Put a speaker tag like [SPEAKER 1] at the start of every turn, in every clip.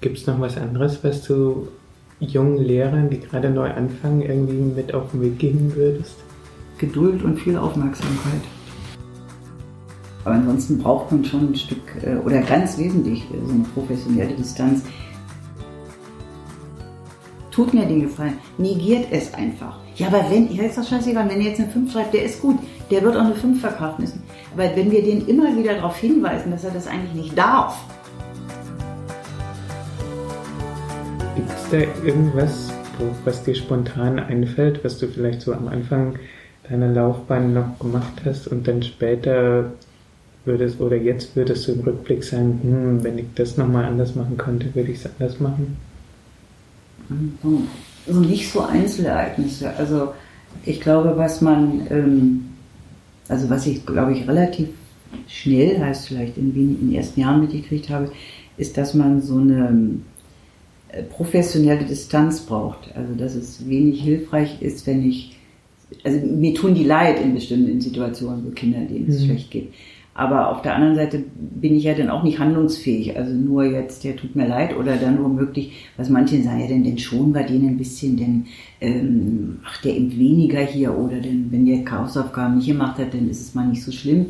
[SPEAKER 1] Gibt es noch was anderes, was du jungen Lehrern, die gerade neu anfangen, irgendwie mit auf den Weg geben würdest?
[SPEAKER 2] Geduld und viel Aufmerksamkeit. Aber ansonsten braucht man schon ein Stück, äh, oder ganz wesentlich, äh, so eine professionelle Distanz. Tut mir den Gefallen, negiert es einfach. Ja, aber wenn, ja, ist doch scheißegal, wenn er jetzt eine 5 schreibt, der ist gut, der wird auch eine 5 verkraften müssen. Aber wenn wir den immer wieder darauf hinweisen, dass er das eigentlich nicht darf,
[SPEAKER 1] Da irgendwas, was dir spontan einfällt, was du vielleicht so am Anfang deiner Laufbahn noch gemacht hast und dann später würdest oder jetzt würdest du im Rückblick sagen, hm, wenn ich das nochmal anders machen könnte, würde ich es anders machen?
[SPEAKER 2] So nicht so Einzelereignisse. Also ich glaube, was man, ähm, also was ich glaube ich relativ schnell, heißt vielleicht in den ersten Jahren mitgekriegt habe, ist, dass man so eine professionelle Distanz braucht. Also dass es wenig hilfreich ist, wenn ich, also mir tun die leid in bestimmten Situationen, wo Kinder, denen es mhm. schlecht geht. Aber auf der anderen Seite bin ich ja dann auch nicht handlungsfähig. Also nur jetzt, der tut mir leid oder dann womöglich, was manche sagen, ja, denn, denn schon wir denen ein bisschen, denn ähm, macht der eben weniger hier oder denn wenn der Hausaufgaben nicht gemacht hat, dann ist es mal nicht so schlimm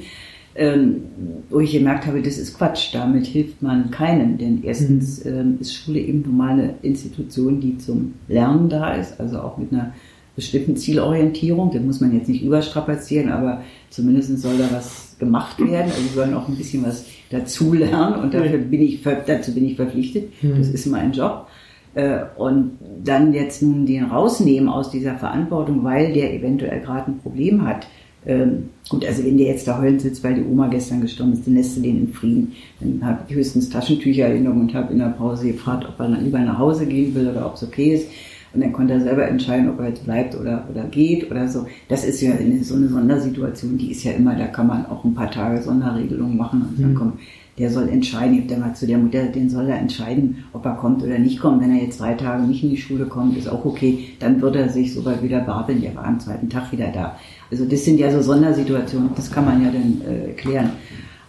[SPEAKER 2] wo ich gemerkt habe, das ist Quatsch, damit hilft man keinem. Denn erstens mhm. ähm, ist Schule eben nun mal eine Institution, die zum Lernen da ist, also auch mit einer bestimmten Zielorientierung. Den muss man jetzt nicht überstrapazieren, aber zumindest soll da was gemacht werden. Also wir sollen auch ein bisschen was dazulernen und dafür bin ich, dazu bin ich verpflichtet. Mhm. Das ist mein Job. Äh, und dann jetzt nun den rausnehmen aus dieser Verantwortung, weil der eventuell gerade ein Problem hat, ähm, gut, also wenn der jetzt da heulen sitzt, weil die Oma gestern gestorben ist, dann lässt du den in Frieden. Dann habe ich höchstens Taschentücher genommen und habe in der Pause gefragt, ob er dann lieber nach Hause gehen will oder ob es okay ist. Und dann konnte er selber entscheiden, ob er jetzt bleibt oder, oder geht oder so. Das ist ja eine, so eine Sondersituation, die ist ja immer, da kann man auch ein paar Tage Sonderregelungen machen und dann mhm. Der soll entscheiden, ich habe mal zu der Mutter, den soll er entscheiden, ob er kommt oder nicht kommt. Wenn er jetzt drei Tage nicht in die Schule kommt, ist auch okay, dann wird er sich sogar wieder babeln, der war am zweiten Tag wieder da. Also das sind ja so Sondersituationen, das kann man ja dann äh, klären.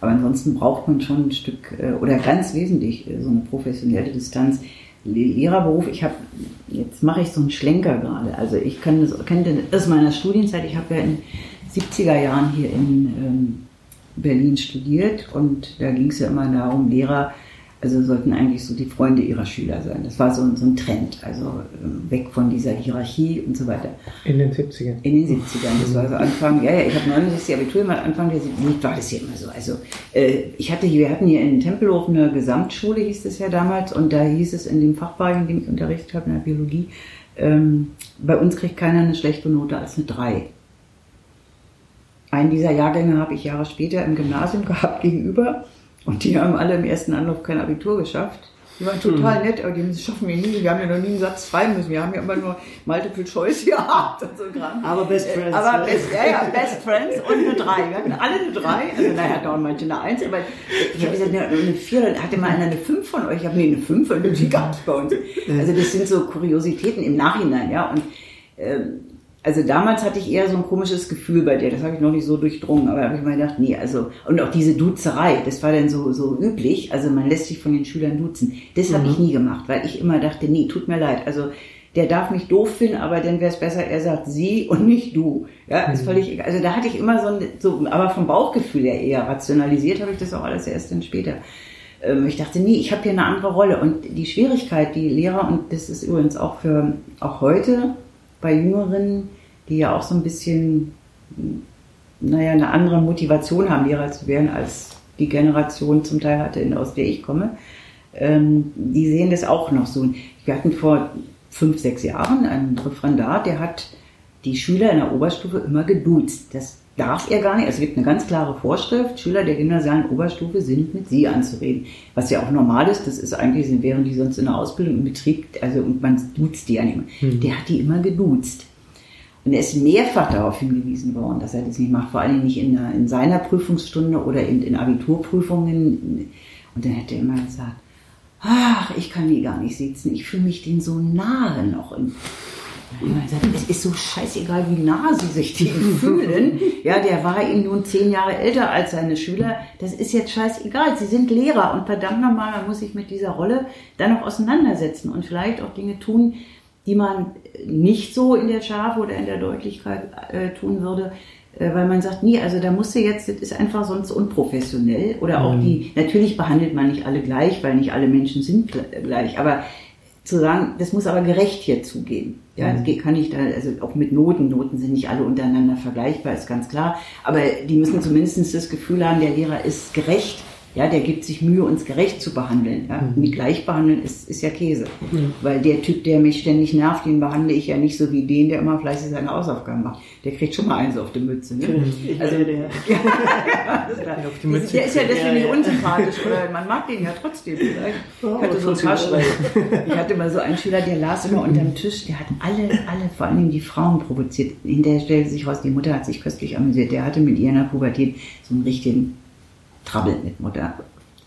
[SPEAKER 2] Aber ansonsten braucht man schon ein Stück, äh, oder ganz wesentlich, äh, so eine professionelle Distanz. Lehrerberuf, ich habe, jetzt mache ich so einen Schlenker gerade. Also ich kann das, kenne das aus meiner Studienzeit, ich habe ja in 70er Jahren hier in ähm, Berlin studiert und da ging es ja immer darum, Lehrer, also sollten eigentlich so die Freunde ihrer Schüler sein. Das war so, so ein Trend, also ähm, weg von dieser Hierarchie und so weiter.
[SPEAKER 1] In den 70ern?
[SPEAKER 2] In den 70ern, das war so Anfang, ja, ja, ich habe 69 Abitur gemacht, Anfang der 70er, war das ja immer so. Also äh, ich hatte hier, wir hatten hier in Tempelhof eine Gesamtschule, hieß es ja damals, und da hieß es in dem Fachbereich, in dem ich unterrichtet habe, in der Biologie, ähm, bei uns kriegt keiner eine schlechte Note als eine 3. Einen dieser Jahrgänge habe ich Jahre später im Gymnasium gehabt gegenüber und die haben alle im ersten Anlauf kein Abitur geschafft. Die waren total mhm. nett, aber die schaffen wir nie. Wir haben ja noch nie einen Satz frei müssen. Wir haben ja immer nur Multiple Choice gehabt und so
[SPEAKER 3] Kram. Aber Best Friends.
[SPEAKER 2] Aber ne? best, ja, ja, Best Friends und eine Drei. Wir hatten alle eine Drei. Also naja, dauern manche eine Eins, aber ich habe gesagt, eine Vier, dann hatte mal einer eine Fünf von euch. Ich habe nee, eine Fünf und die gab es bei uns. Also das sind so Kuriositäten im Nachhinein, ja. Und ähm, also damals hatte ich eher so ein komisches Gefühl bei dir, das habe ich noch nicht so durchdrungen, aber da habe ich mir gedacht, nee, also, und auch diese Duzerei, das war dann so, so üblich, also man lässt sich von den Schülern duzen. Das mhm. habe ich nie gemacht, weil ich immer dachte, nee, tut mir leid, also der darf mich doof finden, aber dann wäre es besser, er sagt sie und nicht du. Ja, ist mhm. völlig, also da hatte ich immer so, ein, so aber vom Bauchgefühl her eher rationalisiert habe ich das auch alles erst dann später. Ähm, ich dachte, nee, ich habe hier eine andere Rolle und die Schwierigkeit, die Lehrer, und das ist übrigens auch für, auch heute bei Jüngeren, die ja auch so ein bisschen, naja, eine andere Motivation haben, Lehrer zu werden, als die Generation zum Teil hatte, aus der ich komme. Ähm, die sehen das auch noch so. Wir hatten vor fünf, sechs Jahren einen Referendar, der hat die Schüler in der Oberstufe immer geduzt. Das darf er gar nicht. Es gibt eine ganz klare Vorschrift. Schüler der gymnasialen Oberstufe sind mit Sie anzureden. Was ja auch normal ist. Das ist eigentlich, wären die sonst in der Ausbildung im Betrieb, also, und man duzt die ja nicht mehr. Mhm. Der hat die immer geduzt. Und er ist mehrfach darauf hingewiesen worden, dass er das nicht macht, vor allem nicht in, der, in seiner Prüfungsstunde oder in, in Abiturprüfungen. Und dann hat er immer gesagt, ach, ich kann die gar nicht sitzen, ich fühle mich denen so nahe noch. Und es ist so scheißegal, wie nah sie sich die fühlen. Ja, der war ihm nun zehn Jahre älter als seine Schüler. Das ist jetzt scheißegal. Sie sind Lehrer und verdammt nochmal, man muss sich mit dieser Rolle dann auch auseinandersetzen und vielleicht auch Dinge tun, die man nicht so in der Schärfe oder in der Deutlichkeit äh, tun würde, äh, weil man sagt, nie, also da musst du jetzt, das ist einfach sonst unprofessionell. Oder auch mhm. die, natürlich behandelt man nicht alle gleich, weil nicht alle Menschen sind gleich, aber zu sagen, das muss aber gerecht hier zugehen. Ja, mhm. das kann ich da, also auch mit Noten, Noten sind nicht alle untereinander vergleichbar, ist ganz klar, aber die müssen zumindest das Gefühl haben, der Lehrer ist gerecht ja, der gibt sich Mühe, uns gerecht zu behandeln. Ja? Mhm. Nicht gleich behandeln ist, ist ja Käse. Mhm. Weil der Typ, der mich ständig nervt, den behandle ich ja nicht so wie den, der immer fleißig seine Hausaufgaben macht. Der kriegt schon mal eins auf die Mütze. Ne?
[SPEAKER 3] Also, der.
[SPEAKER 2] ja, auf die Mütze der ist ja deswegen nicht unsympathisch, oder man mag den ja trotzdem vielleicht. Oh, ich hatte so Ich hatte mal so einen Schüler, der las immer unterm Tisch, der hat alle, alle, vor allem die Frauen provoziert. Hinterher stellte sich raus, die Mutter hat sich köstlich amüsiert. Der hatte mit ihrer Pubertät so einen richtigen Trabbelt mit Mutter.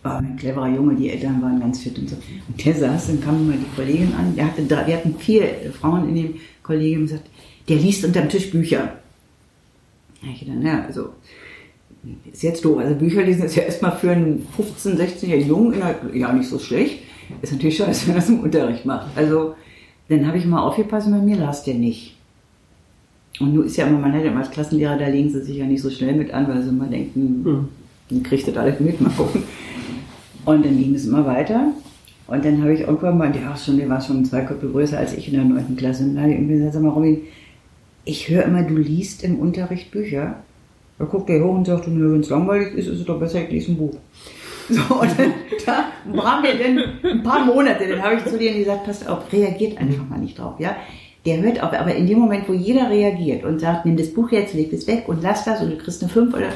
[SPEAKER 2] War ein cleverer Junge, die Eltern waren ganz fit und so. Und der saß, dann kam mal die Kollegin an, der hatte drei, wir hatten vier Frauen in dem Kollegium und sagt, der liest unterm Tisch Bücher. Ich dachte, ja, also, ist jetzt doof. Also Bücher lesen ist ja erstmal für einen 15-, 16-jährigen Jungen ja nicht so schlecht. Ist natürlich scheiße, wenn er das im Unterricht macht. Also, dann habe ich mal aufgepasst, bei mir las der nicht. Und nun ist ja immer, man hat ja immer als Klassenlehrer, da legen sie sich ja nicht so schnell mit an, weil sie immer denken, hm. Dann kriegt das alles mit, mal gucken. Und dann ging es immer weiter. Und dann habe ich irgendwann mal, der, war schon, der war schon zwei Köpfe größer als ich in der 9. Klasse. Und dann habe ich gesagt, sag mal, Robin, ich höre immer, du liest im Unterricht Bücher. Da guckt er hoch und sagt, wenn es langweilig ist, ist es doch besser, ich lese ein Buch. So, und dann, da waren wir dann ein paar Monate, dann habe ich zu denen gesagt, passt auf, reagiert einfach mal nicht drauf, ja. Der hört auf, aber in dem Moment, wo jeder reagiert und sagt, nimm das Buch jetzt, leg es weg und lass das und du kriegst eine 5 oder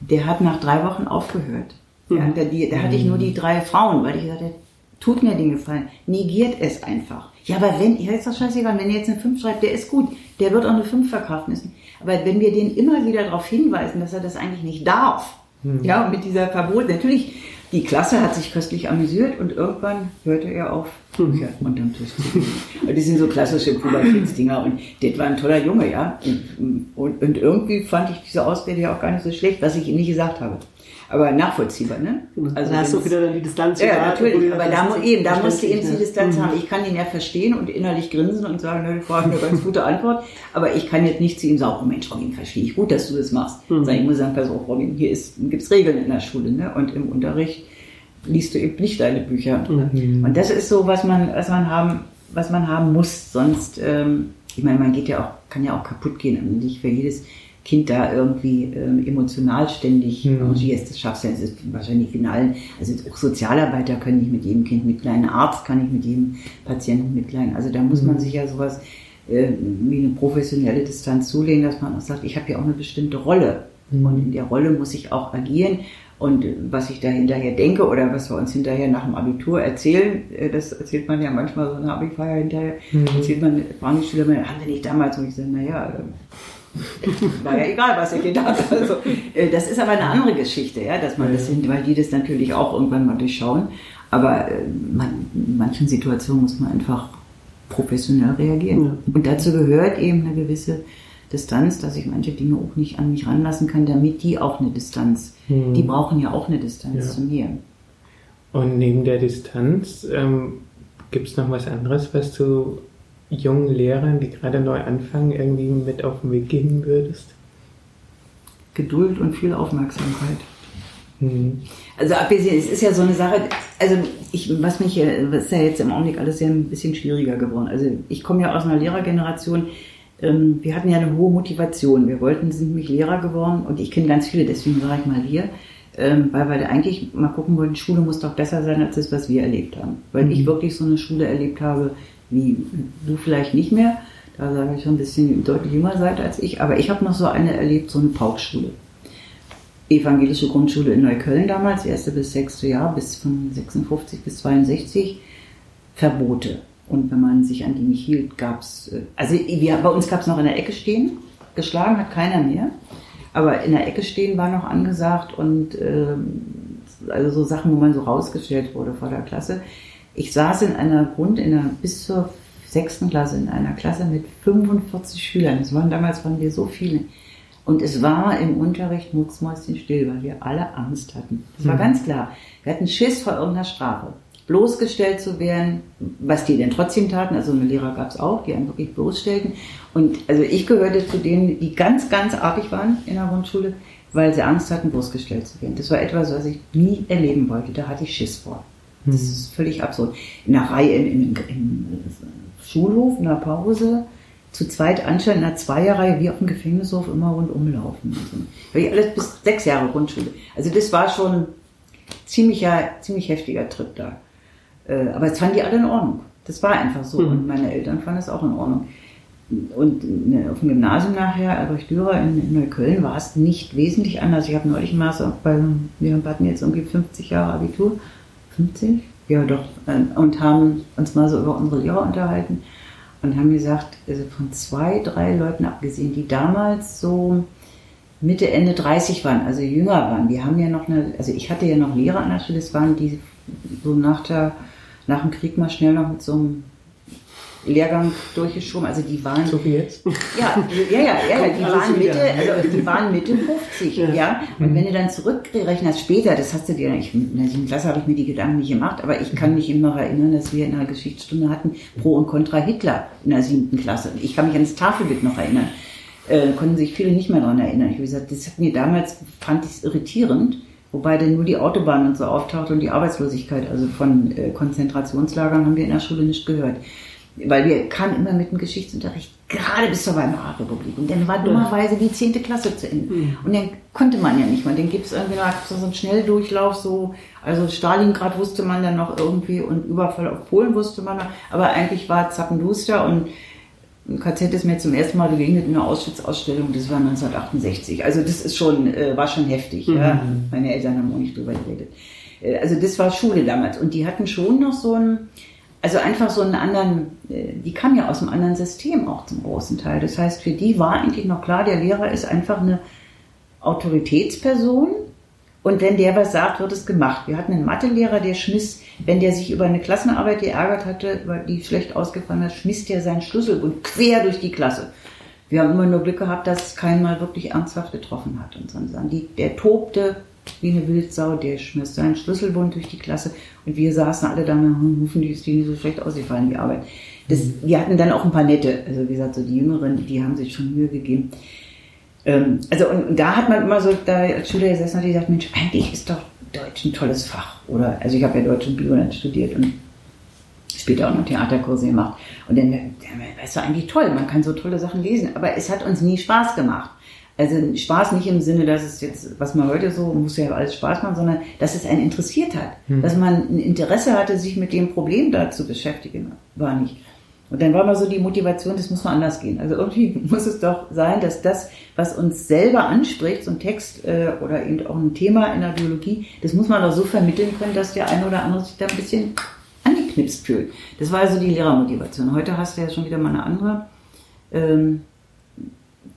[SPEAKER 2] der hat nach drei Wochen aufgehört. Mhm. Ja, da, die, da hatte ich nur die drei Frauen, weil ich sagte, tut mir den Gefallen, negiert es einfach. Ja, aber wenn, ja, ist doch scheißegal, wenn er jetzt eine 5 schreibt, der ist gut, der wird auch eine 5 verkraften müssen. Aber wenn wir den immer wieder darauf hinweisen, dass er das eigentlich nicht darf, mhm. ja, mit dieser Verbot, natürlich die Klasse hat sich köstlich amüsiert und irgendwann hörte er auf, Bücher mhm. unterm Tisch zu legen. Die sind so klassische Pubertätsdinger und das war ein toller Junge, ja. Und, und, und, irgendwie fand ich diese Ausrede ja auch gar nicht so schlecht, was ich ihm nicht gesagt habe. Aber nachvollziehbar, ne?
[SPEAKER 3] Also da hast du wieder dann die Distanz.
[SPEAKER 2] Ja, natürlich, aber da, eben, da musste eben die Distanz mhm. haben. Ich kann ihn ja verstehen und innerlich grinsen und sagen, ne, das war eine ganz gute Antwort, aber ich kann jetzt nicht zu ihm sagen, oh Mensch, Robin, verstehe ich gut, dass du das machst. Mhm. ich muss sagen, pass auf, Robin, hier gibt es Regeln in der Schule, ne? Und im Unterricht liest du eben nicht deine Bücher. Mhm. Und das ist so, was man, was man haben, was man haben muss. Sonst, ähm, ich meine, man geht ja auch, kann ja auch kaputt gehen und nicht für jedes Kind da irgendwie ähm, emotional ständig mhm. engagierst. Das schaffst du ja, das ist wahrscheinlich in allen, also auch Sozialarbeiter können nicht mit jedem Kind mitleiden, Arzt kann nicht mit jedem Patienten mitleiden. Also da muss man mhm. sich ja sowas äh, wie eine professionelle Distanz zulegen, dass man auch sagt, ich habe ja auch eine bestimmte Rolle. Mhm. Und in der Rolle muss ich auch agieren. Und was ich da hinterher denke oder was wir uns hinterher nach dem Abitur erzählen, äh, das erzählt man ja manchmal so eine Abifeier hinterher, mhm. erzählt man, fragen die Schüler, haben wir nicht damals? Und ich sage, naja, war ja egal, was er gedacht hat. Also, äh, das ist aber eine andere Geschichte, ja, dass man das sind, weil die das natürlich auch irgendwann mal durchschauen. Aber äh, man, in manchen Situationen muss man einfach professionell reagieren. Ja. Und dazu gehört eben eine gewisse Distanz, dass ich manche Dinge auch nicht an mich ranlassen kann, damit die auch eine Distanz, hm. die brauchen ja auch eine Distanz ja. zu mir.
[SPEAKER 1] Und neben der Distanz ähm, gibt es noch was anderes, was du jungen Lehrern, die gerade neu anfangen, irgendwie mit auf den Weg geben würdest?
[SPEAKER 2] Geduld und viel Aufmerksamkeit. Mhm. Also abgesehen, es ist ja so eine Sache, also ich, was mich, was ist ja jetzt im Augenblick alles ja ein bisschen schwieriger geworden. Also ich komme ja aus einer Lehrergeneration, ähm, wir hatten ja eine hohe Motivation. Wir wollten, sind nämlich Lehrer geworden und ich kenne ganz viele, deswegen war ich mal hier, ähm, weil wir eigentlich mal gucken wollten, Schule muss doch besser sein als das, was wir erlebt haben. Weil mhm. ich wirklich so eine Schule erlebt habe, wie du vielleicht nicht mehr. Da sage ich schon ein bisschen deutlich jünger seid als ich. Aber ich habe noch so eine erlebt, so eine Paukschule. Evangelische Grundschule in Neukölln damals, erste bis sechste Jahr, bis von 56 bis 62. Verbote. Und wenn man sich an die nicht hielt, gab es, äh, also wir, bei uns gab es noch in der Ecke stehen. Geschlagen hat keiner mehr. Aber in der Ecke stehen war noch angesagt und äh, also so Sachen, wo man so rausgestellt wurde vor der Klasse. Ich saß in einer Grund, in einer bis zur sechsten Klasse in einer Klasse mit 45 Schülern. Das waren damals waren wir so viele. Und es war im Unterricht mucksmäuschenstill, weil wir alle Angst hatten. Das war
[SPEAKER 1] Mhm.
[SPEAKER 2] ganz klar. Wir hatten Schiss vor irgendeiner Strafe. Bloßgestellt zu werden, was die denn trotzdem taten, also eine Lehrer gab es auch, die einen wirklich bloßstellten. Und also ich gehörte zu denen, die ganz, ganz artig waren in der Grundschule, weil sie Angst hatten, bloßgestellt zu werden. Das war etwas, was ich nie erleben wollte. Da hatte ich Schiss vor. Das
[SPEAKER 1] Mhm.
[SPEAKER 2] ist völlig absurd. In der Reihe, im, Schulhof, in der Pause, zu zweit anstellen, in einer Zweierreihe, wie auf dem Gefängnishof, immer rundum laufen. Also, wirklich alles bis sechs Jahre Grundschule. Also das war schon ein ziemlicher, ziemlich heftiger Trip da. Äh, Aber es fanden die alle in Ordnung. Das war einfach so.
[SPEAKER 3] Mhm.
[SPEAKER 2] Und meine Eltern fanden es auch in Ordnung. Und ne, auf dem Gymnasium nachher, Albrecht Dürer in, in Neukölln, war es nicht wesentlich anders. Ich habe neulich mal so, bei, wir hatten jetzt irgendwie 50 Jahre Abitur. 50? Ja, doch. äh, Und haben uns mal so über unsere Lehrer unterhalten und haben gesagt, also von zwei, drei Leuten abgesehen, die damals so Mitte, Ende 30 waren, also jünger waren. Wir haben ja noch eine, also ich hatte ja noch Lehrer an der Schule, das waren die so nach der, nach dem Krieg mal schnell noch mit so einem Lehrgang durchgeschoben. Also die waren
[SPEAKER 1] So wie jetzt.
[SPEAKER 2] ja, ja, ja, ja, die waren. Mitte, also die waren Mitte 50, ja. Und wenn du dann zurückrechnest später, das hast du dir, ich, in der siebten Klasse habe ich mir die Gedanken nicht gemacht, aber ich kann mich immer noch erinnern, dass wir in einer Geschichtsstunde hatten Pro und Contra Hitler in der siebten Klasse. Ich kann mich an das Tafelbild noch erinnern. Äh, konnten sich viele nicht mehr daran erinnern. Ich habe gesagt, das hat mir damals, fand ich es irritierend, wobei dann nur die Autobahn und so auftauchte und die Arbeitslosigkeit, also von äh, Konzentrationslagern haben wir in der Schule nicht gehört. Weil wir kamen immer mit dem Geschichtsunterricht gerade bis zur Weimarer Republik. Und dann war dummerweise die 10. Klasse zu Ende. Und dann konnte man ja nicht mehr. Dann gibt es irgendwie noch so einen Schnelldurchlauf, so, also Stalingrad wusste man dann noch irgendwie und Überfall auf Polen wusste man noch. Aber eigentlich war Zappenduster und ein KZ ist mir zum ersten Mal begegnet in einer Auschwitz-Ausstellung, das war 1968. Also das ist schon, äh, war schon heftig. Ja? Meine Eltern haben auch nicht drüber geredet. Äh, also das war Schule damals. Und die hatten schon noch so ein, also einfach so einen anderen, äh, die kam ja aus einem anderen System auch zum großen Teil. Das heißt, für die war eigentlich noch klar, der Lehrer ist einfach eine Autoritätsperson und wenn der was sagt, wird es gemacht. Wir hatten einen Mathelehrer, der schmiss, wenn der sich über eine Klassenarbeit geärgert hatte, weil die schlecht ausgefallen hat, schmiss der seinen Schlüsselbund quer durch die Klasse. Wir haben immer nur Glück gehabt, dass es keinen mal wirklich ernsthaft getroffen hat und so. Die, der tobte wie eine Wildsau, der schmiss seinen Schlüsselbund durch die Klasse und wir saßen alle da, hm, hoffentlich ist die nicht so schlecht ausgefallen, die Arbeit. Das, wir hatten dann auch ein paar nette, also wie gesagt, so die Jüngeren, die haben sich schon Mühe gegeben. Ähm, also und, und da hat man immer so, da als Schüler gesessen hat, die gesagt, Mensch, eigentlich ist doch Deutsch ein tolles Fach. Oder, also ich habe ja Deutsch und Bio dann studiert und später auch noch Theaterkurse gemacht. Und dann, dann weißt du, eigentlich toll, man kann so tolle Sachen lesen, aber es hat uns nie Spaß gemacht. Also Spaß nicht im Sinne, dass es jetzt, was man heute so, muss ja alles Spaß machen, sondern dass es einen interessiert hat. Dass man ein Interesse hatte, sich mit dem Problem da zu beschäftigen. War nicht. Und dann war mal so die Motivation, das muss mal anders gehen. Also irgendwie muss es doch sein, dass das, was uns selber anspricht, so ein Text äh, oder eben auch ein Thema in der Biologie, das muss man doch so vermitteln können, dass der eine oder andere sich da ein bisschen angeknipst fühlt. Das war also die Lehrermotivation. Heute hast du ja schon wieder mal eine andere. Ähm,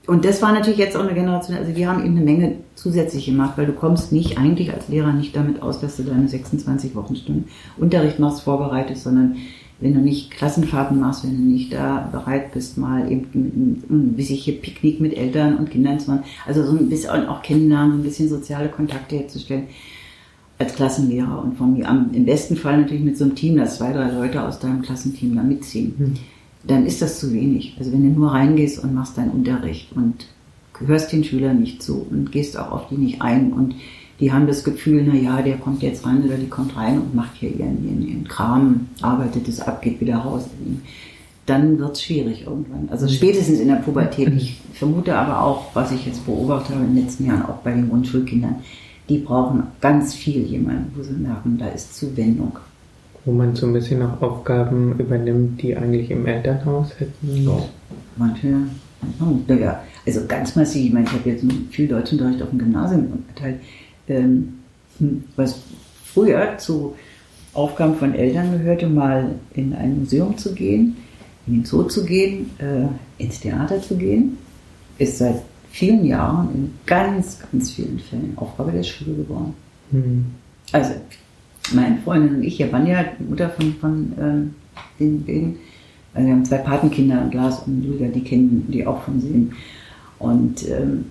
[SPEAKER 2] und das war natürlich jetzt auch eine Generation, also die haben eben eine Menge zusätzlich gemacht, weil du kommst nicht eigentlich als Lehrer nicht damit aus, dass du deine 26 Wochenstunden Unterricht machst, vorbereitest, sondern wenn du nicht Klassenfahrten machst, wenn du nicht da bereit bist, mal eben ein bisschen hier Picknick mit Eltern und Kindern zu machen, also so ein bisschen auch kennenlernen, ein bisschen soziale Kontakte herzustellen als Klassenlehrer und von mir am, im besten Fall natürlich mit so einem Team, dass zwei, drei Leute aus deinem Klassenteam da mitziehen,
[SPEAKER 1] Hm.
[SPEAKER 2] Dann ist das zu wenig. Also wenn du nur reingehst und machst deinen Unterricht und hörst den Schülern nicht zu und gehst auch auf die nicht ein und die haben das Gefühl, na ja, der kommt jetzt rein oder die kommt rein und macht hier ihren, ihren, ihren Kram, arbeitet es ab, geht wieder raus. Dann wird es schwierig irgendwann. Also spätestens in der Pubertät. Ich vermute aber auch, was ich jetzt beobachtet habe in den letzten Jahren, auch bei den Grundschulkindern, die brauchen ganz viel jemanden, wo sie merken, da ist Zuwendung.
[SPEAKER 1] Wo man so ein bisschen auch Aufgaben übernimmt, die eigentlich im Elternhaus hätten.
[SPEAKER 2] Manche, oh, ja, also ganz massiv. Ich meine, ich habe jetzt viel Deutschunterricht auf dem Gymnasium erteilt. Ähm, was früher zu Aufgaben von Eltern gehörte, mal in ein Museum zu gehen, in den Zoo zu gehen, äh, ins Theater zu gehen, ist seit vielen Jahren in ganz, ganz vielen Fällen Aufgabe der Schule geworden.
[SPEAKER 1] Hm.
[SPEAKER 2] Also, meine Freundin und ich, ja, Banja, die Mutter von, von ähm, den beiden, Also wir haben zwei Patenkinder, Lars und Julia, die kennen die auch vom Sehen. Und ähm,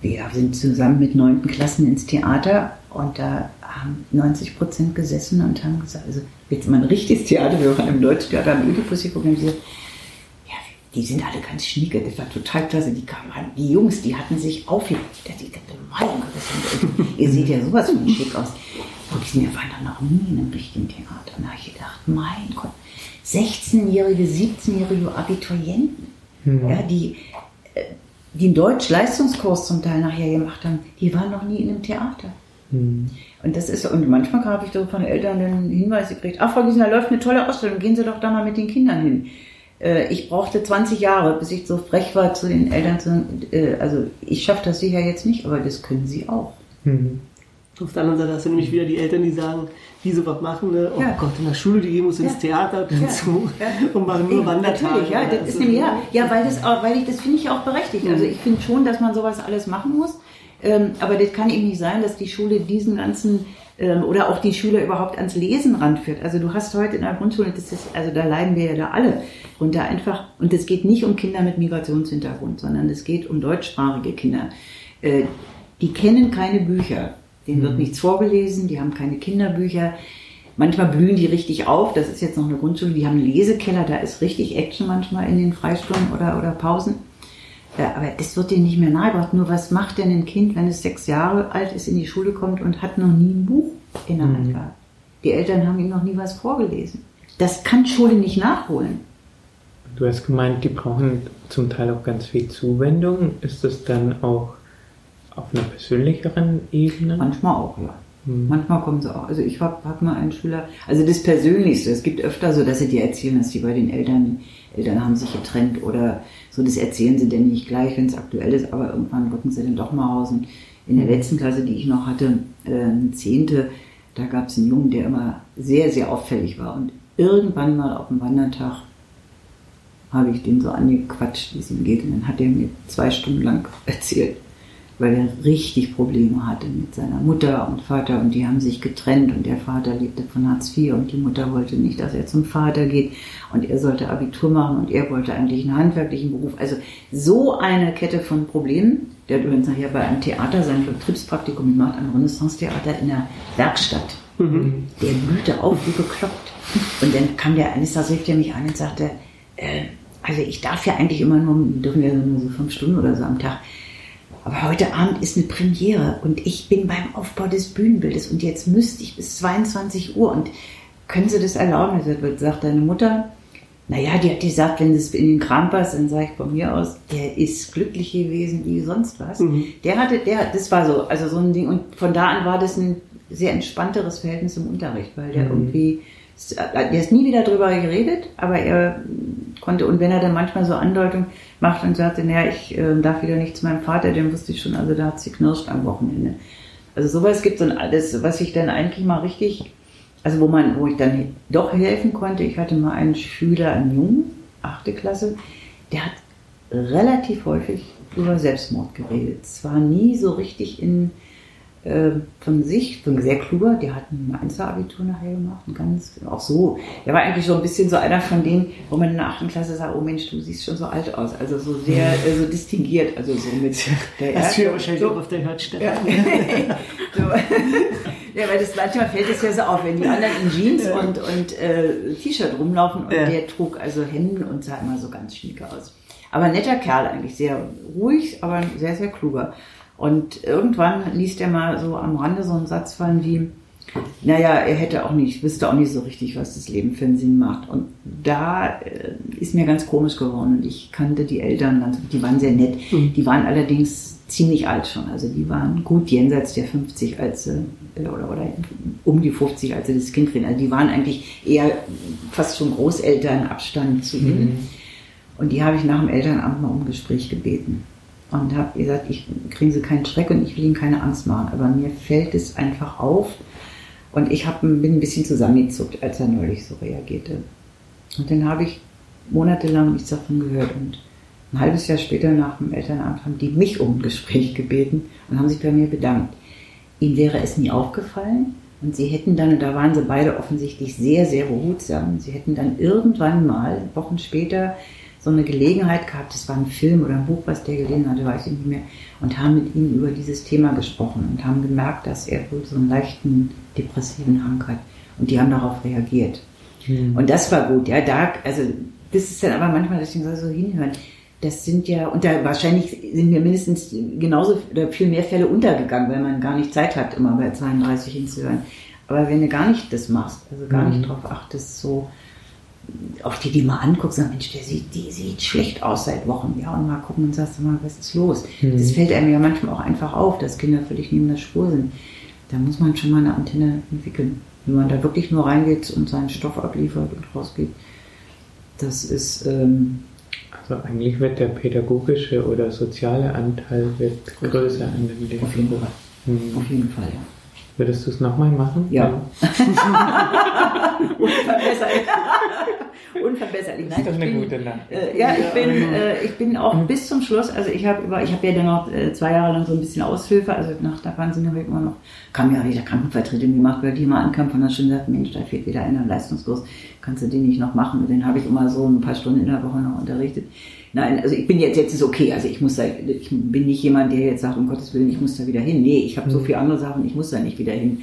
[SPEAKER 2] wir sind zusammen mit neunten Klassen ins Theater und da haben 90 Prozent gesessen und haben gesagt, also jetzt mal ein richtiges Theater, wir waren im Deutschtheater am Ödipus organisiert, ja, die sind alle ganz schnieke, das war total klasse, die kamen, die Jungs, die hatten sich aufgehört, die dachte, mein Gott, ihr seht ja sowas von schick aus. Und sind ja waren noch nie in einem richtigen Theater. Und da habe ich gedacht, mein Gott, 16-jährige, 17-jährige Abiturienten, mhm. ja, die, äh, die einen Deutsch-Leistungskurs zum Teil nachher gemacht haben, die waren noch nie in einem Theater. Mhm. Und das ist, und manchmal habe ich so von Eltern den Hinweis gekriegt, ach Frau Giesner, läuft eine tolle Ausstellung, gehen Sie doch da mal mit den Kindern hin. Äh, ich brauchte 20 Jahre, bis ich so frech war zu den Eltern zu sagen, äh, also ich schaffe das sicher jetzt nicht, aber das können Sie auch. Mhm.
[SPEAKER 3] Auf der anderen Seite hast du nämlich wieder die Eltern, die sagen, die was machen, ne? oh ja. Gott, in der Schule, die gehen muss ins ja. Theater dazu ja. und machen nur Wandertage.
[SPEAKER 2] Ja, das ist nämlich, ja, ja, weil das auch, weil ich, das finde ich auch berechtigt. Also ich finde schon, dass man sowas alles machen muss. Ähm, aber das kann eben nicht sein, dass die Schule diesen ganzen ähm, oder auch die Schüler überhaupt ans Lesen ranführt. Also du hast heute in der Grundschule, das ist, also da leiden wir ja da alle runter einfach. Und es geht nicht um Kinder mit Migrationshintergrund, sondern es geht um deutschsprachige Kinder. Äh, die kennen keine Bücher Denen wird mhm. nichts vorgelesen, die haben keine Kinderbücher. Manchmal blühen die richtig auf. Das ist jetzt noch eine Grundschule. Die haben einen Lesekeller, da ist richtig Action manchmal in den Freistunden oder, oder Pausen. Äh, aber das wird denen nicht mehr nahegebracht. Nur was macht denn ein Kind, wenn es sechs Jahre alt ist, in die Schule kommt und hat noch nie ein Buch in der Hand mhm. gehabt? Die Eltern haben ihm noch nie was vorgelesen. Das kann Schule nicht nachholen.
[SPEAKER 1] Du hast gemeint, die brauchen zum Teil auch ganz viel Zuwendung. Ist das dann auch auf einer persönlicheren Ebene?
[SPEAKER 2] Manchmal auch, ja. Hm. Manchmal kommen sie auch. Also ich habe hab mal einen Schüler, also das Persönlichste, es gibt öfter so, dass sie dir erzählen, dass sie bei den Eltern, Eltern haben sich getrennt oder so, das erzählen sie denn nicht gleich, wenn es aktuell ist, aber irgendwann rücken sie dann doch mal raus. Und in der hm. letzten Klasse, die ich noch hatte, äh, eine Zehnte, da gab es einen Jungen, der immer sehr, sehr auffällig war. Und irgendwann mal auf dem Wandertag habe ich den so angequatscht, wie es ihm geht. Und dann hat er mir zwei Stunden lang erzählt, weil er richtig Probleme hatte mit seiner Mutter und Vater und die haben sich getrennt und der Vater lebte von Hartz IV und die Mutter wollte nicht, dass er zum Vater geht und er sollte Abitur machen und er wollte eigentlich einen handwerklichen Beruf. Also so eine Kette von Problemen. Der hat übrigens nachher bei einem Theater sein Betriebspraktikum gemacht, am Renaissance-Theater in der Werkstatt. Mhm. Der blühte auf wie bekloppt. Und dann kam der eines Tages, rief er mich an und sagte, äh, also ich darf ja eigentlich immer nur, dürfen wir nur so fünf Stunden oder so am Tag, aber heute Abend ist eine Premiere und ich bin beim Aufbau des Bühnenbildes und jetzt müsste ich bis 22 Uhr und können Sie das erlauben? Das sagt deine Mutter. Naja, die hat gesagt, wenn es in den Kram passt, dann sage ich von mir aus, der ist glücklich gewesen wie sonst was. Mhm. Der hatte, der, das war so, also so ein Ding. Und von da an war das ein sehr entspannteres Verhältnis im Unterricht, weil der mhm. irgendwie, der ist nie wieder drüber geredet, aber er konnte, und wenn er dann manchmal so Andeutungen macht und sagte, naja, ich äh, darf wieder nicht zu meinem Vater, den wusste ich schon, also da hat sie knirscht am Wochenende. Also sowas gibt es und alles, was ich dann eigentlich mal richtig, also wo man, wo ich dann doch helfen konnte, ich hatte mal einen Schüler, einen Jungen, achte Klasse, der hat relativ häufig über Selbstmord geredet. Zwar nie so richtig in von sich, von sehr kluger, der hat ein Einzelabitur nachher gemacht, ganz, auch so. Der war eigentlich so ein bisschen so einer von denen, wo man in der achten Klasse sagt, oh Mensch, du siehst schon so alt aus, also so sehr, äh, so distinguiert, also so mit
[SPEAKER 3] der Das ist wahrscheinlich so, auch auf der Hörstelle. Ja.
[SPEAKER 2] so. ja, weil das manchmal fällt es ja so auf, wenn die anderen in Jeans und, und äh, T-Shirt rumlaufen und ja. der trug also Hemden und sah immer so ganz schnieke aus. Aber netter Kerl eigentlich, sehr ruhig, aber sehr, sehr kluger. Und irgendwann liest er mal so am Rande so einen Satz fallen wie, naja, er hätte auch nicht, wüsste auch nicht so richtig, was das Leben für einen Sinn macht. Und da äh, ist mir ganz komisch geworden. Und ich kannte die Eltern, die waren sehr nett. Mhm. Die waren allerdings ziemlich alt schon. Also die waren gut jenseits der 50, als sie, äh, oder, oder um die 50, als sie das Kind kriegen. Also die waren eigentlich eher fast schon Großelternabstand zu ihnen. Mhm. Und die habe ich nach dem Elternamt mal um Gespräch gebeten und habe gesagt, ich kriege sie keinen Schreck und ich will ihnen keine Angst machen. Aber mir fällt es einfach auf und ich hab, bin ein bisschen zusammengezuckt, als er neulich so reagierte. Und dann habe ich monatelang nichts davon gehört und ein halbes Jahr später nach dem Elternamt haben die mich um ein Gespräch gebeten und haben sich bei mir bedankt. Ihnen wäre es nie aufgefallen Und sie hätten dann, und da waren sie beide offensichtlich sehr, sehr behutsam, sie hätten dann irgendwann mal, Wochen später, so eine Gelegenheit gehabt, das war ein Film oder ein Buch, was der gelesen hatte, weiß ich nicht mehr, und haben mit ihm über dieses Thema gesprochen und haben gemerkt, dass er wohl so einen leichten depressiven Hang hat. Und die haben darauf reagiert. Mhm. Und das war gut, ja, da, also, das ist dann aber manchmal, deswegen soll so hinhören, das sind ja, und da wahrscheinlich sind mir mindestens genauso oder viel mehr Fälle untergegangen, weil man gar nicht Zeit hat, immer bei 32 hinzuhören. Aber wenn du gar nicht das machst, also gar mhm. nicht drauf achtest, so auch die, die mal anguckst, sagen, Mensch, der sieht, die sieht schlecht aus seit Wochen, ja, und mal gucken und sagst mal, was ist los? Mhm. Das fällt einem ja manchmal auch einfach auf, dass Kinder völlig neben der Spur sind. Da muss man schon mal eine Antenne entwickeln. Wenn man da wirklich nur reingeht und seinen Stoff abliefert und rausgeht, das ist, ähm,
[SPEAKER 1] also eigentlich wird der pädagogische oder soziale Anteil wird größer an dem Leben.
[SPEAKER 2] Auf jeden Fall. Mhm. Auf jeden Fall, ja.
[SPEAKER 1] Würdest du es nochmal machen?
[SPEAKER 2] Ja. Unverbesserlich. Unverbesserlich.
[SPEAKER 1] Nein, das ist doch eine bin, gute Nacht.
[SPEAKER 2] Äh, ja, ich bin, äh, ich bin auch mhm. bis zum Schluss, also ich habe über, ich habe ja dann noch äh, zwei Jahre lang so ein bisschen Aushilfe, also nach der Wahnsinn habe ich immer noch, kam ja wieder Krankenvertretung gemacht, weil die mal ankam und dann schon gesagt, Mensch, da fehlt wieder einer Leistungskurs, kannst du den nicht noch machen? Und den habe ich immer so ein paar Stunden in der Woche noch unterrichtet. Nein, also ich bin jetzt, jetzt ist okay. Also ich muss da, ich bin nicht jemand, der jetzt sagt, um Gottes Willen, ich muss da wieder hin. Nee, ich habe so mhm. viele andere Sachen, ich muss da nicht wieder hin.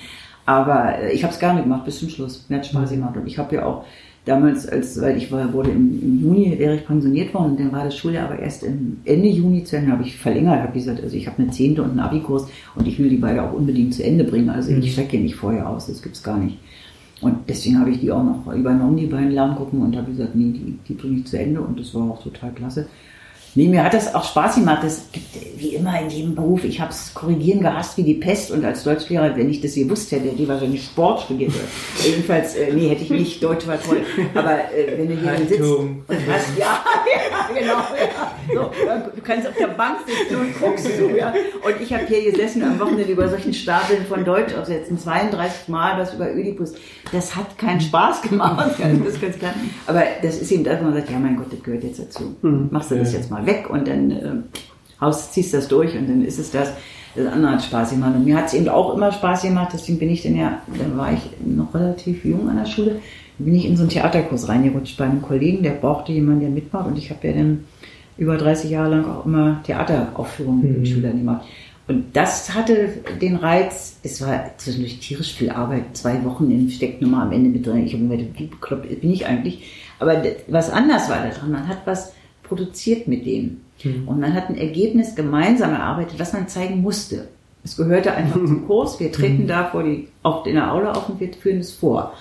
[SPEAKER 2] Aber äh, ich habe es gerne gemacht bis zum Schluss. Mir hat Spaß mhm. gemacht. Und ich habe ja auch damals, als weil ich war, wurde im, im, Juni, wäre ich pensioniert worden, und dann war das Schuljahr aber erst im Ende Juni zu Ende, habe ich verlängert, habe gesagt, also ich habe eine Zehnte und einen Abikurs und ich will die beide auch unbedingt zu Ende bringen. Also mhm. ich stecke nicht vorher aus, das gibt's gar nicht. Und deswegen habe ich die auch noch übernommen, die beiden Lerngruppen, und habe gesagt, nee, die, die bringe ich zu Ende und das war auch total klasse. Nee, mir hat das auch Spaß gemacht. Es gibt wie immer in jedem Beruf, ich habe es korrigieren gehasst wie die Pest und als Deutschlehrer, wenn ich das gewusst hätte, hätte ich wahrscheinlich Sport studiert. Jedenfalls, äh, nee, hätte ich nicht, Deutsch war toll. Aber äh, wenn du hier sitzt und hast, ja, ja genau, ja. So, du kannst auf der Bank sitzen und guckst so, ja. Und ich habe hier gesessen am Wochenende über solchen Stapeln von Deutsch aufsetzen, 32 Mal was über Ödipus. Das hat keinen Spaß gemacht, das ganz klar. Aber das ist eben das, wo man sagt, ja mein Gott, das gehört jetzt dazu. Mhm. Machst du das jetzt mal weg und dann äh, haust, ziehst das durch und dann ist es das. Das andere hat Spaß gemacht. Und mir hat es eben auch immer Spaß gemacht, deswegen bin ich dann ja, dann war ich noch relativ jung an der Schule, bin ich in so einen Theaterkurs reingerutscht bei einem Kollegen, der brauchte jemanden, der mitmacht und ich habe ja dann über 30 Jahre lang auch immer Theateraufführungen mhm. mit Schülern gemacht. Und das hatte den Reiz, es war zwischendurch tierisch viel Arbeit, zwei Wochen in Stecknummer am Ende mit drin. Ich habe mir gedacht, wie bekloppt bin ich eigentlich? Aber was anders war daran, man hat was produziert mit dem. Mhm. Und man hat ein Ergebnis gemeinsam erarbeitet, was man zeigen musste. Es gehörte einfach zum. Kurs. Wir treten mhm. da vor die, auch in der Aula auf und wir führen es vor.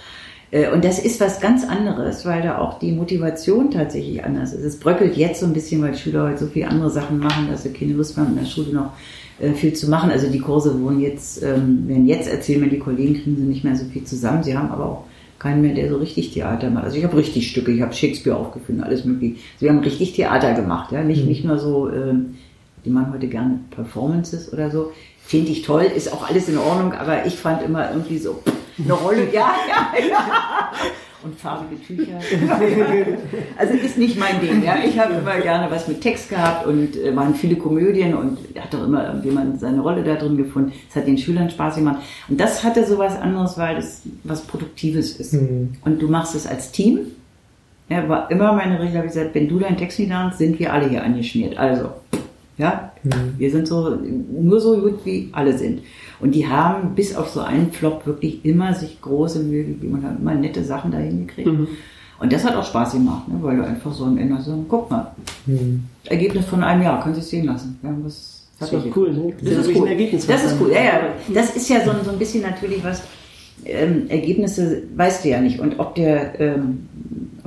[SPEAKER 2] Äh, und das ist was ganz anderes, weil da auch die Motivation tatsächlich anders ist. Es bröckelt jetzt so ein bisschen, weil Schüler heute so viele andere Sachen machen, dass sie keine Lust haben, in der Schule noch äh, viel zu machen. Also die Kurse wurden jetzt, ähm, werden jetzt erzählen mir die Kollegen, kriegen sie nicht mehr so viel zusammen. Sie haben aber auch keinen mehr, der so richtig Theater macht. Also ich habe richtig Stücke, ich habe Shakespeare aufgeführt, alles mögliche. Also wir haben richtig Theater gemacht, ja, nicht, mhm. nicht nur so, äh, die machen heute gerne Performances oder so. Finde ich toll, ist auch alles in Ordnung, aber ich fand immer irgendwie so eine Rolle, ja, ja, ja und farbige Tücher. also ist nicht mein Ding. Ja. Ich habe immer gerne was mit Text gehabt und äh, waren viele Komödien und hat doch immer jemand seine Rolle da drin gefunden. Es hat den Schülern Spaß gemacht. Und das hatte so was anderes, weil das was Produktives ist. Mhm. Und du machst es als Team. Ja, war immer meine Regel, habe ich gesagt, wenn du deinen Text nicht lernst, sind wir alle hier angeschmiert. Also, ja, mhm. wir sind so, nur so gut wie alle sind. Und die haben bis auf so einen Flop wirklich immer sich große Mühe gegeben und haben immer nette Sachen dahin gekriegt. Mhm. Und das hat auch Spaß gemacht, ne? weil du einfach so am Ende so, guck mal, mhm. Ergebnis von einem Jahr, kannst du es sehen lassen. Wir haben was
[SPEAKER 3] das ist doch cool, ne?
[SPEAKER 2] Das, das ist, cool. Ergebnis das ist cool, ja, ja. Das ist ja so, so ein bisschen natürlich was, ähm, Ergebnisse weißt du ja nicht. Und ob der, ähm,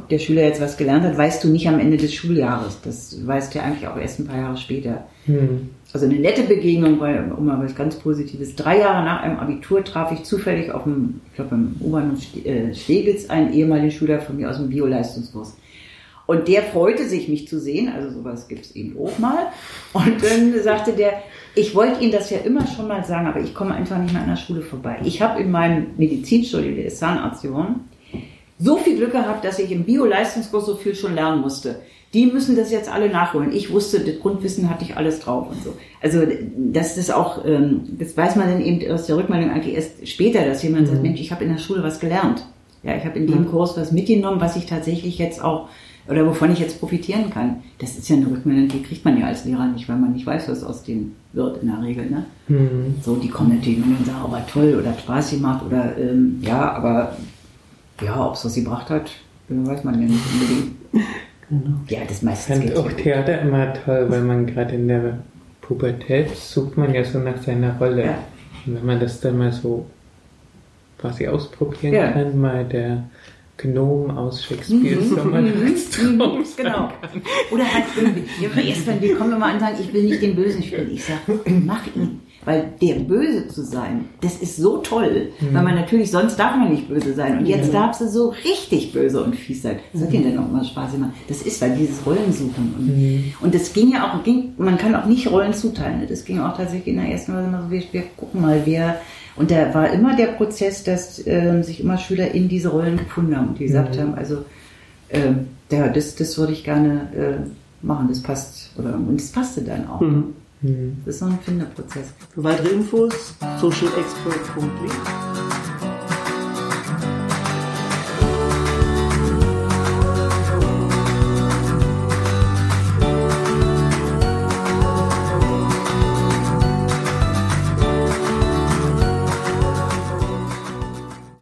[SPEAKER 2] ob der Schüler jetzt was gelernt hat, weißt du nicht am Ende des Schuljahres. Das weißt du ja eigentlich auch erst ein paar Jahre später. Hm. Also eine nette Begegnung, weil, um mal was ganz Positives. Drei Jahre nach einem Abitur traf ich zufällig auf dem, ich glaube im U-Bahnhof äh, Stegels einen ehemaligen Schüler von mir aus dem Bioleistungskurs. Und der freute sich, mich zu sehen, also sowas gibt es eben auch mal. Und dann sagte der, ich wollte Ihnen das ja immer schon mal sagen, aber ich komme einfach nicht mehr an der Schule vorbei. Ich habe in meinem Medizinstudium, der ist Zahnarzt geworden, so viel Glück gehabt, dass ich im Bio-Leistungskurs so viel schon lernen musste. Die müssen das jetzt alle nachholen. Ich wusste, das Grundwissen hatte ich alles drauf und so. Also das ist auch, ähm, das weiß man dann eben aus der Rückmeldung eigentlich erst später, dass jemand mhm. sagt, Mensch, ich habe in der Schule was gelernt. Ja, ich habe in dem mhm. Kurs was mitgenommen, was ich tatsächlich jetzt auch oder wovon ich jetzt profitieren kann. Das ist ja eine Rückmeldung, die kriegt man ja als Lehrer nicht, weil man nicht weiß, was aus denen wird in der Regel. Ne? Mhm. So, die kommen natürlich und sagen, aber toll oder Spaß gemacht oder ähm, ja, aber ja, ob es was gebracht hat, weiß man ja nicht unbedingt. Genau. Ja, das meistens.
[SPEAKER 1] Ich fand auch Theater immer toll, weil man gerade in der Pubertät sucht man ja so nach seiner Rolle. Ja. Und wenn man das dann mal so quasi ausprobieren ja. kann, mal der Gnome aus Shakespeare's mhm. Sommernachtstraum.
[SPEAKER 2] genau. Oder halt irgendwie, erst wenn wir kommen immer an und sagen, ich will nicht den Bösen spielen. Ich sage, mach ihn. Weil der Böse zu sein, das ist so toll, mhm. weil man natürlich, sonst darf man nicht böse sein. Und jetzt ja. darfst du so richtig böse und fies sein. Das hat mhm. dir dann auch mal Spaß gemacht. Das ist weil dieses Rollensuchen. Und, mhm. und das ging ja auch, ging, man kann auch nicht Rollen zuteilen. Das ging auch tatsächlich in der ersten Phase immer so, wir, wir gucken mal, wer und da war immer der Prozess, dass äh, sich immer Schüler in diese Rollen gefunden haben und die gesagt mhm. haben, also äh, ja, das, das würde ich gerne äh, machen, das passt. Oder, und das passte dann auch. Mhm. Das ist so ein Finderprozess.
[SPEAKER 3] Für weitere Infos socialexpert.de